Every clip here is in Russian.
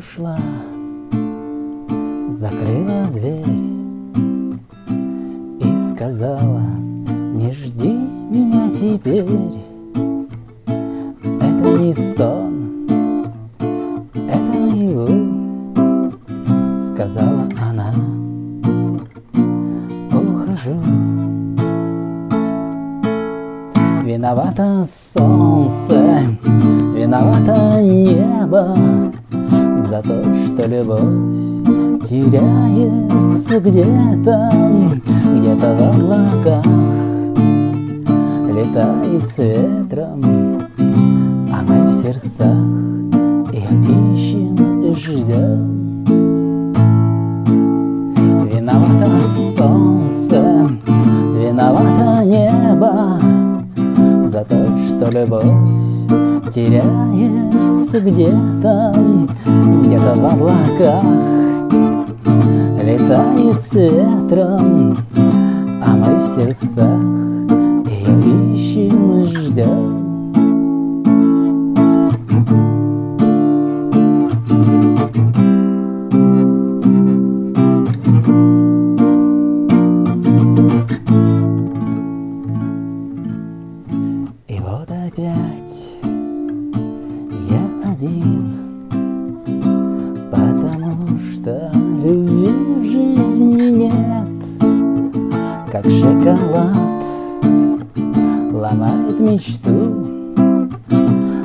ушла, закрыла дверь И сказала, не жди меня теперь Это не сон, это наяву Сказала она, ухожу Виновато солнце, виновато небо За то, что любовь теряется где-то Где-то в облаках летает с ветром А мы в сердцах ее ищем и ждем Виновато солнце, виновато небо За то, что любовь теряется где-то Где-то в облаках. Летает с ветром А мы в сердцах ее ищем и ждем любви в жизни нет, как шоколад ломает мечту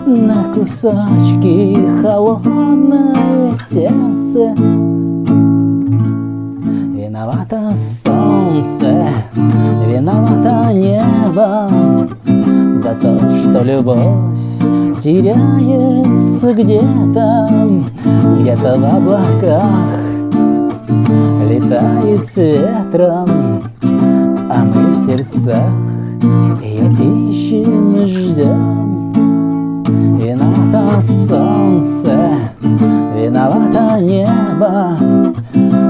на кусочки холодное сердце. Виновато солнце, виновато небо За то, что любовь теряется где-то Где-то в облаках летает с ветром А мы в сердцах ее ищем и ждем Виновато солнце, виновато небо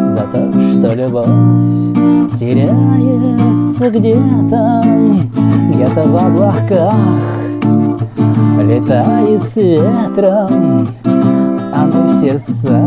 За то, что любовь теряется где-то Где-то в облаках летает с ветром А мы в сердцах